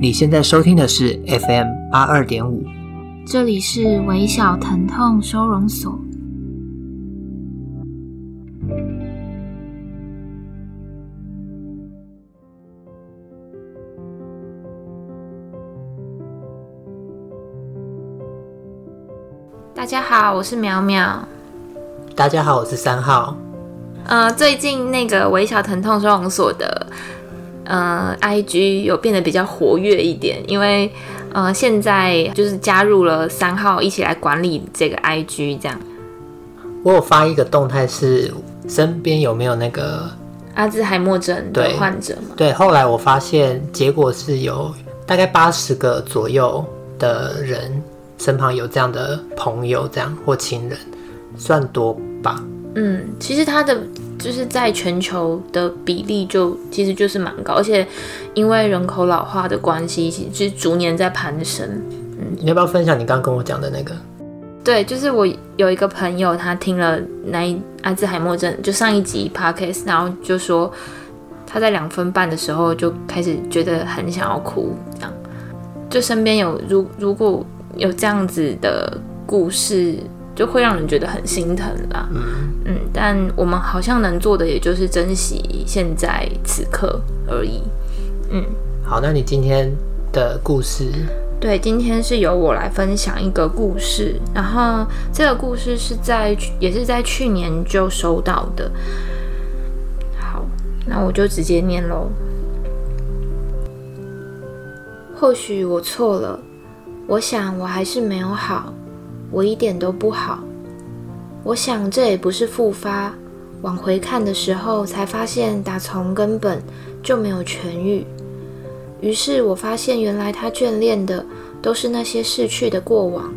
你现在收听的是 FM 八二点五，这里是微小疼痛收容所。大家好，我是苗苗。大家好，我是三号。呃，最近那个微小疼痛收容所的。呃，IG 有变得比较活跃一点，因为呃，现在就是加入了三号一起来管理这个 IG 这样。我有发一个动态，是身边有没有那个阿兹海默症的患者吗？对，后来我发现结果是有大概八十个左右的人身旁有这样的朋友，这样或亲人，算多吧？嗯，其实它的。就是在全球的比例就其实就是蛮高，而且因为人口老化的关系，其实逐年在攀升。嗯，你要不要分享你刚刚跟我讲的那个？对，就是我有一个朋友，他听了那一阿兹海默症就上一集 podcast，然后就说他在两分半的时候就开始觉得很想要哭，这样。就身边有如如果有这样子的故事。就会让人觉得很心疼啦，嗯嗯，但我们好像能做的也就是珍惜现在此刻而已，嗯。好，那你今天的故事？对，今天是由我来分享一个故事，然后这个故事是在也是在去年就收到的。好，那我就直接念喽。或许我错了，我想我还是没有好。我一点都不好，我想这也不是复发。往回看的时候，才发现打从根本就没有痊愈。于是我发现，原来他眷恋的都是那些逝去的过往。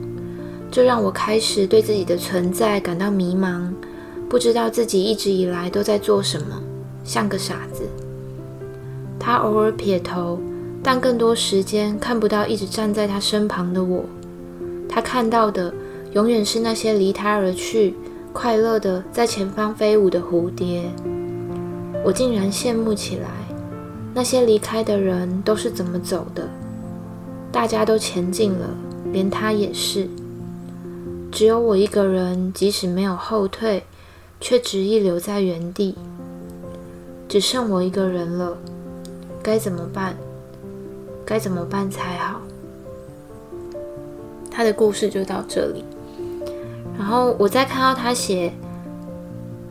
这让我开始对自己的存在感到迷茫，不知道自己一直以来都在做什么，像个傻子。他偶尔撇头，但更多时间看不到一直站在他身旁的我。他看到的永远是那些离他而去、快乐的在前方飞舞的蝴蝶。我竟然羡慕起来，那些离开的人都是怎么走的？大家都前进了，连他也是。只有我一个人，即使没有后退，却执意留在原地。只剩我一个人了，该怎么办？该怎么办才好？他的故事就到这里，然后我再看到他写，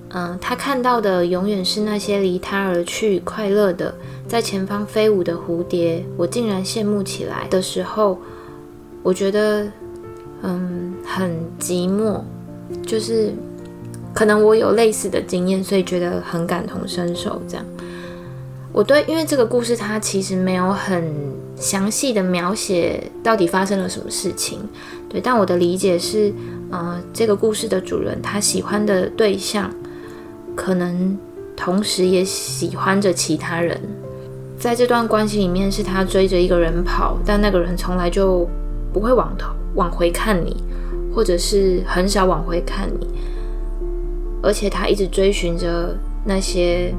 嗯，他看到的永远是那些离他而去、快乐的在前方飞舞的蝴蝶，我竟然羡慕起来的时候，我觉得，嗯，很寂寞，就是可能我有类似的经验，所以觉得很感同身受。这样，我对，因为这个故事它其实没有很。详细的描写到底发生了什么事情，对，但我的理解是，呃，这个故事的主人他喜欢的对象，可能同时也喜欢着其他人，在这段关系里面，是他追着一个人跑，但那个人从来就不会往头往回看你，或者是很少往回看你，而且他一直追寻着那些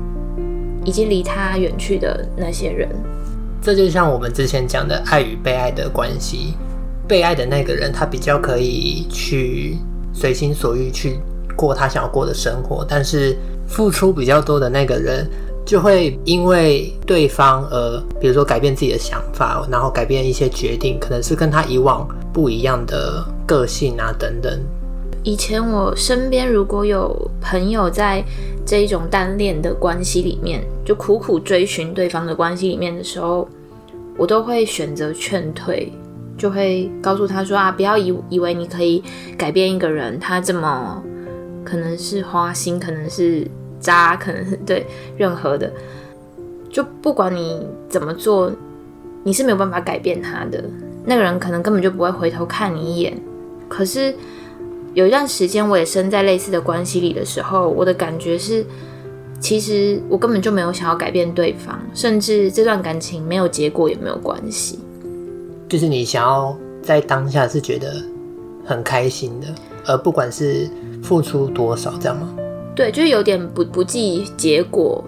已经离他远去的那些人。这就像我们之前讲的爱与被爱的关系，被爱的那个人他比较可以去随心所欲去过他想要过的生活，但是付出比较多的那个人就会因为对方而，比如说改变自己的想法，然后改变一些决定，可能是跟他以往不一样的个性啊等等。以前我身边如果有朋友在这一种单恋的关系里面，就苦苦追寻对方的关系里面的时候，我都会选择劝退，就会告诉他说啊，不要以以为你可以改变一个人，他这么可能是花心，可能是渣，可能是对任何的，就不管你怎么做，你是没有办法改变他的。那个人可能根本就不会回头看你一眼，可是。有一段时间，我也身在类似的关系里的时候，我的感觉是，其实我根本就没有想要改变对方，甚至这段感情没有结果也没有关系。就是你想要在当下是觉得很开心的，而不管是付出多少，这样吗？对，就是有点不不计结果。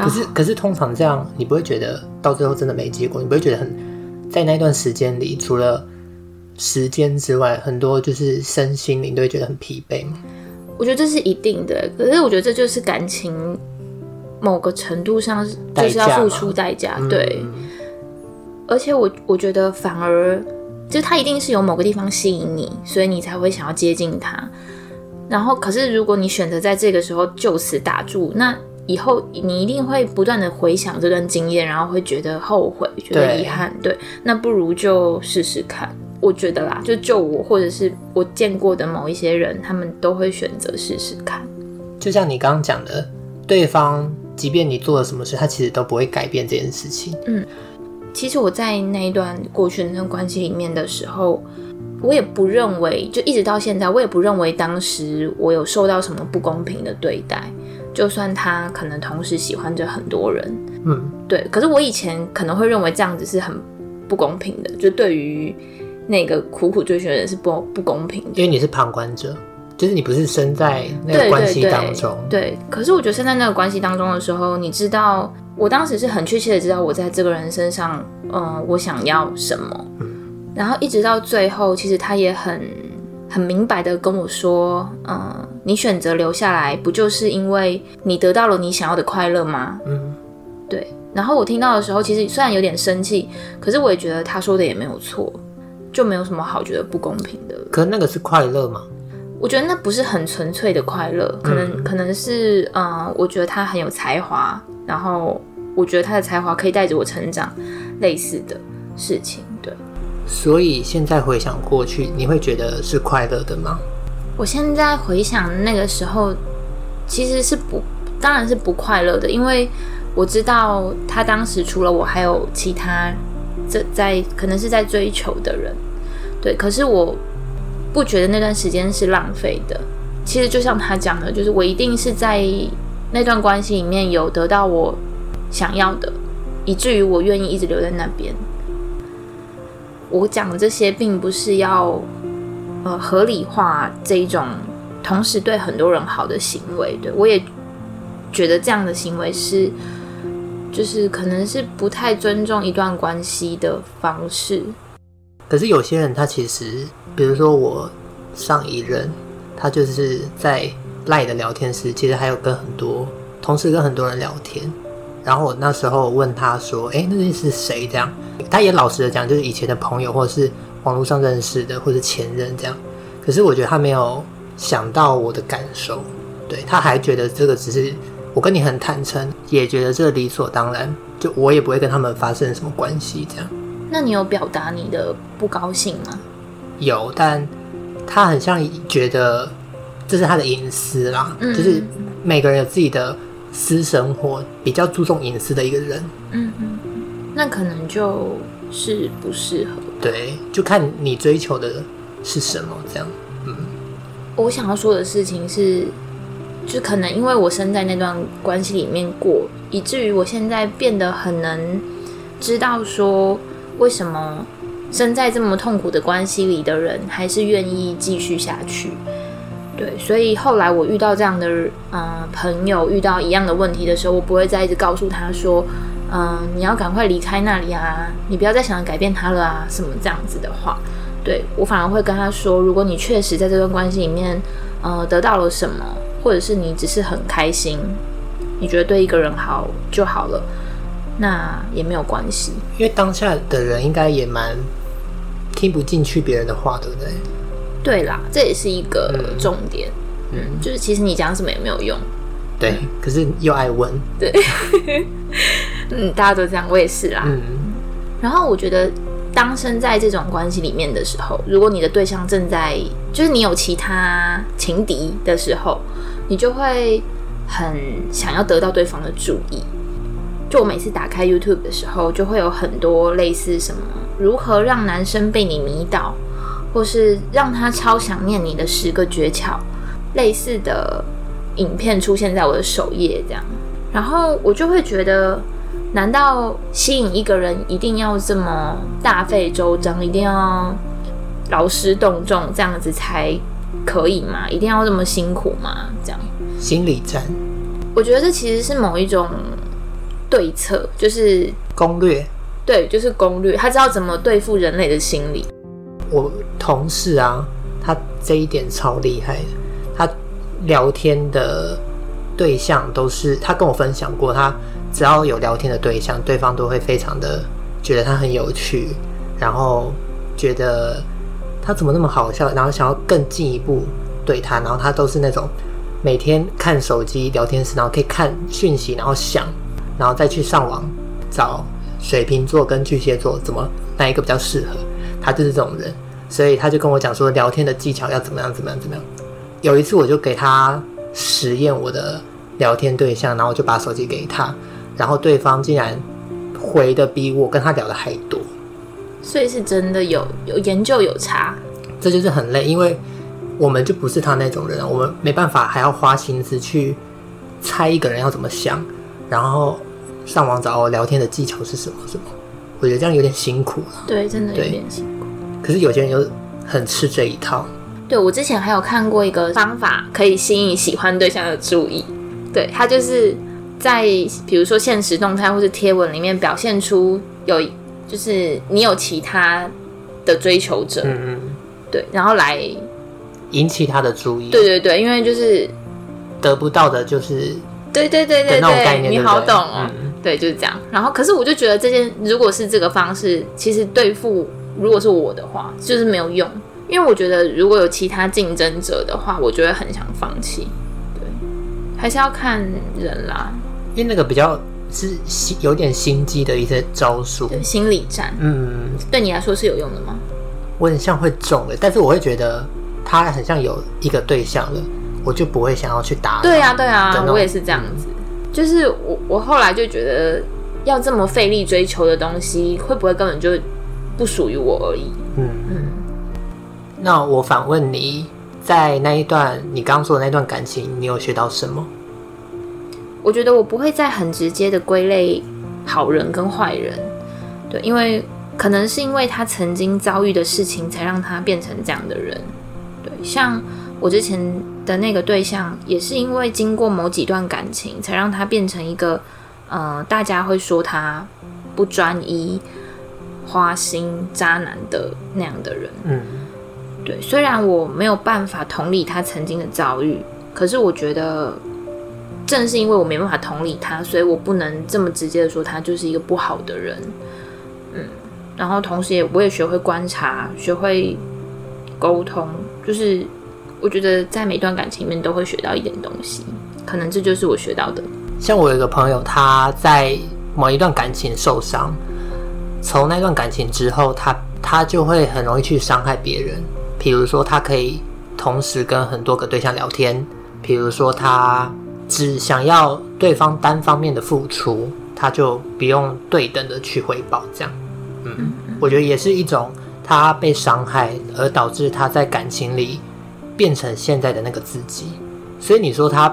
可是可是通常这样，你不会觉得到最后真的没结果？你不会觉得很在那段时间里，除了时间之外，很多就是身心灵都会觉得很疲惫吗？我觉得这是一定的，可是我觉得这就是感情某个程度上就是要付出代价，对。嗯、而且我我觉得反而就他一定是有某个地方吸引你，所以你才会想要接近他。然后，可是如果你选择在这个时候就此打住，那以后你一定会不断的回想这段经验，然后会觉得后悔，觉得遗憾。对，对，那不如就试试看。我觉得啦，就就我或者是我见过的某一些人，他们都会选择试试看。就像你刚刚讲的，对方即便你做了什么事，他其实都不会改变这件事情。嗯，其实我在那一段过去的那段关系里面的时候，我也不认为，就一直到现在，我也不认为当时我有受到什么不公平的对待。就算他可能同时喜欢着很多人，嗯，对。可是我以前可能会认为这样子是很不公平的，就对于。那个苦苦追寻的人是不不公平的，因为你是旁观者，就是你不是身在那个关系当中。对，可是我觉得身在那个关系当中的时候，你知道，我当时是很确切的知道我在这个人身上，嗯、呃，我想要什么。嗯。然后一直到最后，其实他也很很明白的跟我说，嗯、呃，你选择留下来，不就是因为你得到了你想要的快乐吗？嗯。对。然后我听到的时候，其实虽然有点生气，可是我也觉得他说的也没有错。就没有什么好觉得不公平的。可那个是快乐吗？我觉得那不是很纯粹的快乐，可能、嗯、可能是嗯，我觉得他很有才华，然后我觉得他的才华可以带着我成长，类似的事情。对。所以现在回想过去，你会觉得是快乐的吗？我现在回想那个时候，其实是不，当然是不快乐的，因为我知道他当时除了我，还有其他。这在可能是在追求的人，对，可是我不觉得那段时间是浪费的。其实就像他讲的，就是我一定是在那段关系里面有得到我想要的，以至于我愿意一直留在那边。我讲这些并不是要呃合理化这一种同时对很多人好的行为，对，我也觉得这样的行为是。就是可能是不太尊重一段关系的方式。可是有些人他其实，比如说我上一任，他就是在赖的聊天室，其实还有跟很多同时跟很多人聊天。然后我那时候问他说：“哎，那个是谁？”这样，他也老实的讲，就是以前的朋友，或者是网络上认识的，或者前任这样。可是我觉得他没有想到我的感受，对，他还觉得这个只是。我跟你很坦诚，也觉得这理所当然，就我也不会跟他们发生什么关系，这样。那你有表达你的不高兴吗？有，但他很像觉得这是他的隐私啦，嗯，就是每个人有自己的私生活，比较注重隐私的一个人。嗯嗯，那可能就是不适合。对，就看你追求的是什么，这样。嗯，我想要说的事情是。就可能因为我身在那段关系里面过，以至于我现在变得很能知道说，为什么身在这么痛苦的关系里的人还是愿意继续下去。对，所以后来我遇到这样的嗯、朋友，遇到一样的问题的时候，我不会再一直告诉他说，嗯、你要赶快离开那里啊，你不要再想着改变他了啊，什么这样子的话。对，我反而会跟他说，如果你确实在这段关系里面，呃，得到了什么。或者是你只是很开心，你觉得对一个人好就好了，那也没有关系。因为当下的人应该也蛮听不进去别人的话，对不对？对啦，这也是一个重点。嗯，嗯，就是其实你讲什么也没有用。对，可是又爱问。对，嗯，大家都这样，我也是啦。嗯。然后我觉得，当身在这种关系里面的时候，如果你的对象正在，就是你有其他情敌的时候。你就会很想要得到对方的注意。就我每次打开 YouTube 的时候，就会有很多类似什么如何让男生被你迷倒，或是让他超想念你的十个诀窍，类似的影片出现在我的首页，这样。然后我就会觉得，难道吸引一个人一定要这么大费周章，一定要劳师动众这样子才？可以吗？一定要这么辛苦吗？这样心理战，我觉得这其实是某一种对策，就是攻略。对，就是攻略。他知道怎么对付人类的心理。我同事啊，他这一点超厉害的。他聊天的对象都是他跟我分享过，他只要有聊天的对象，对方都会非常的觉得他很有趣，然后觉得他怎么那么好笑，然后想要更进一步对他，然后他都是那种每天看手机聊天室，然后可以看讯息，然后想，然后再去上网找。水瓶座跟巨蟹座怎么哪一个比较适合？他就是这种人，所以他就跟我讲说聊天的技巧要怎么样怎么样怎么样。有一次我就给他实验我的聊天对象，然后我就把手机给他，然后对方竟然回的比我跟他聊的还多。所以是真的有有研究有差，这就是很累，因为我们就不是他那种人，我们没办法还要花心思去猜一个人要怎么想，然后。上网找我聊天的技巧是什么？什么？我觉得这样有点辛苦了。对，真的有点辛苦。可是有些人又很吃这一套。对，我之前还有看过一个方法，可以吸引喜欢对象的注意。对，他就是在比如说现实动态或是贴文里面表现出有，就是你有其他的追求者。嗯嗯。对，然后来引起他的注意。对对对，因为就是得不到的，就是对对对对对，你好懂哦。嗯对，就是这样。然后，可是我就觉得这件，如果是这个方式，其实对付如果是我的话，就是没有用。因为我觉得如果有其他竞争者的话，我就会很想放弃。对，还是要看人啦。因为那个比较是心有点心机的一些招数，心理战。嗯，对你来说是有用的吗？我很像会中的，但是我会觉得他很像有一个对象了，我就不会想要去打。对呀、啊，对呀、啊，我也是这样子。就是我，我后来就觉得，要这么费力追求的东西，会不会根本就不属于我而已？嗯嗯。那我反问你，在那一段你刚说的那段感情，你有学到什么？我觉得我不会再很直接的归类好人跟坏人，对，因为可能是因为他曾经遭遇的事情，才让他变成这样的人。对，像我之前。的那个对象也是因为经过某几段感情，才让他变成一个，呃，大家会说他不专一、花心、渣男的那样的人。嗯，对。虽然我没有办法同理他曾经的遭遇，可是我觉得，正是因为我没办法同理他，所以我不能这么直接的说他就是一个不好的人。嗯，然后同时也我也学会观察，学会沟通，就是。我觉得在每段感情里面都会学到一点东西，可能这就是我学到的。像我有一个朋友，他在某一段感情受伤，从那段感情之后，他他就会很容易去伤害别人。比如说，他可以同时跟很多个对象聊天；比如说，他只想要对方单方面的付出，他就不用对等的去回报。这样，嗯，我觉得也是一种他被伤害而导致他在感情里。变成现在的那个自己，所以你说他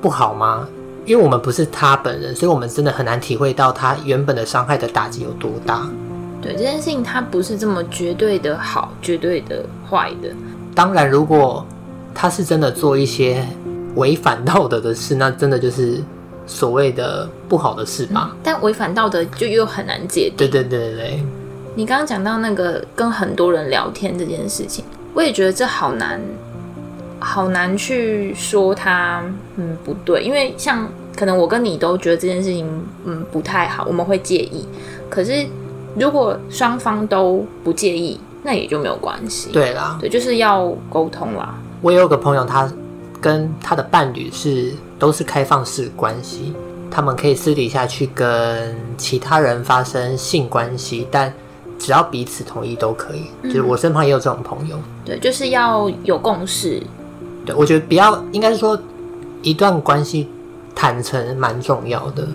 不好吗？因为我们不是他本人，所以我们真的很难体会到他原本的伤害的打击有多大。对，这件事情，他不是这么绝对的好，绝对的坏的。当然，如果他是真的做一些违反道德的事，那真的就是所谓的不好的事吧。嗯，但违反道德就又很难界定。对对对对对。你刚刚讲到那个跟很多人聊天这件事情，我也觉得这好难。好难去说他嗯不对，因为像可能我跟你都觉得这件事情嗯不太好，我们会介意。可是如果双方都不介意，那也就没有关系。对啦，对，就是要沟通啦。我有个朋友，他跟他的伴侣是都是开放式关系，他们可以私底下去跟其他人发生性关系，但只要彼此同意都可以。嗯，就是我身旁也有这种朋友。对，就是要有共识。对，我觉得比较应该是说，一段关系坦诚蛮重要的。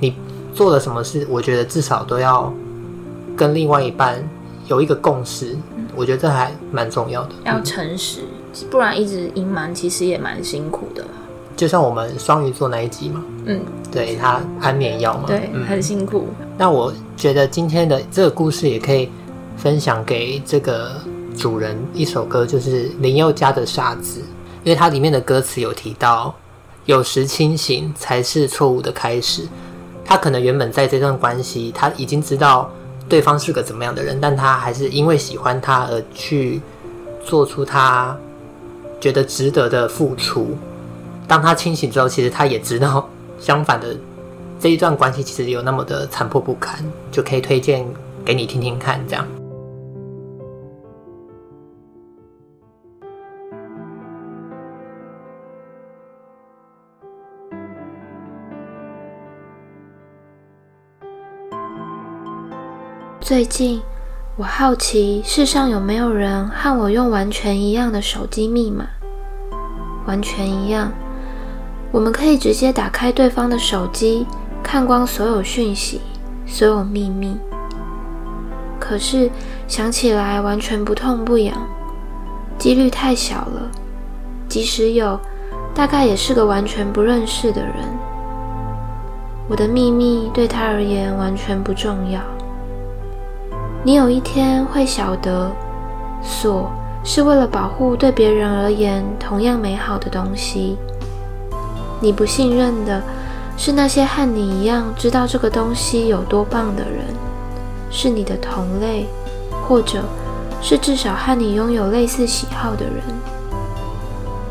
你做了什么事，我觉得至少都要跟另外一半有一个共识。嗯，我觉得这还蛮重要的。要诚实，嗯，不然一直隐瞒，其实也蛮辛苦的。就像我们双鱼座那一集嘛，嗯，对，他安眠药嘛，对，嗯，很辛苦。那我觉得今天的这个故事也可以分享给这个主人一首歌，就是林宥嘉的《傻子》。因为它里面的歌词有提到，有时清醒才是错误的开始。他可能原本在这段关系，他已经知道对方是个怎么样的人，但他还是因为喜欢他而去做出他觉得值得的付出。当他清醒之后，其实他也知道相反的这一段关系其实有那么的残破不堪，就可以推荐给你听听看，这样。最近，我好奇世上有没有人和我用完全一样的手机密码，完全一样，我们可以直接打开对方的手机，看光所有讯息、所有秘密。可是想起来完全不痛不痒，几率太小了。即使有，大概也是个完全不认识的人。我的秘密对他而言完全不重要。你有一天会晓得，锁是为了保护对别人而言同样美好的东西。你不信任的是那些和你一样知道这个东西有多棒的人，是你的同类，或者是至少和你拥有类似喜好的人。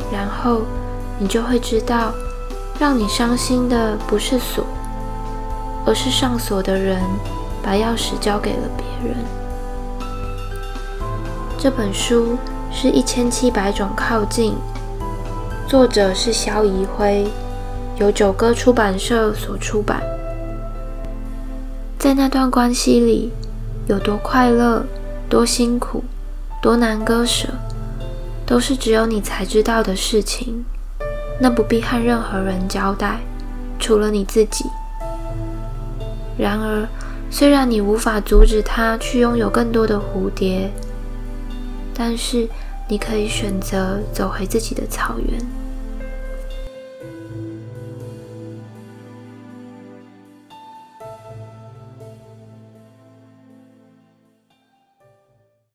然后你就会知道，让你伤心的不是锁，而是上锁的人。把钥匙交给了别人。人这本书是一千七百种靠近，作者是萧怡辉，由九歌出版社所出版。在那段关系里，有多快乐、多辛苦、多难割舍，都是只有你才知道的事情。那不必和任何人交代，除了你自己。然而，虽然你无法阻止他去拥有更多的蝴蝶，但是你可以选择走回自己的草原。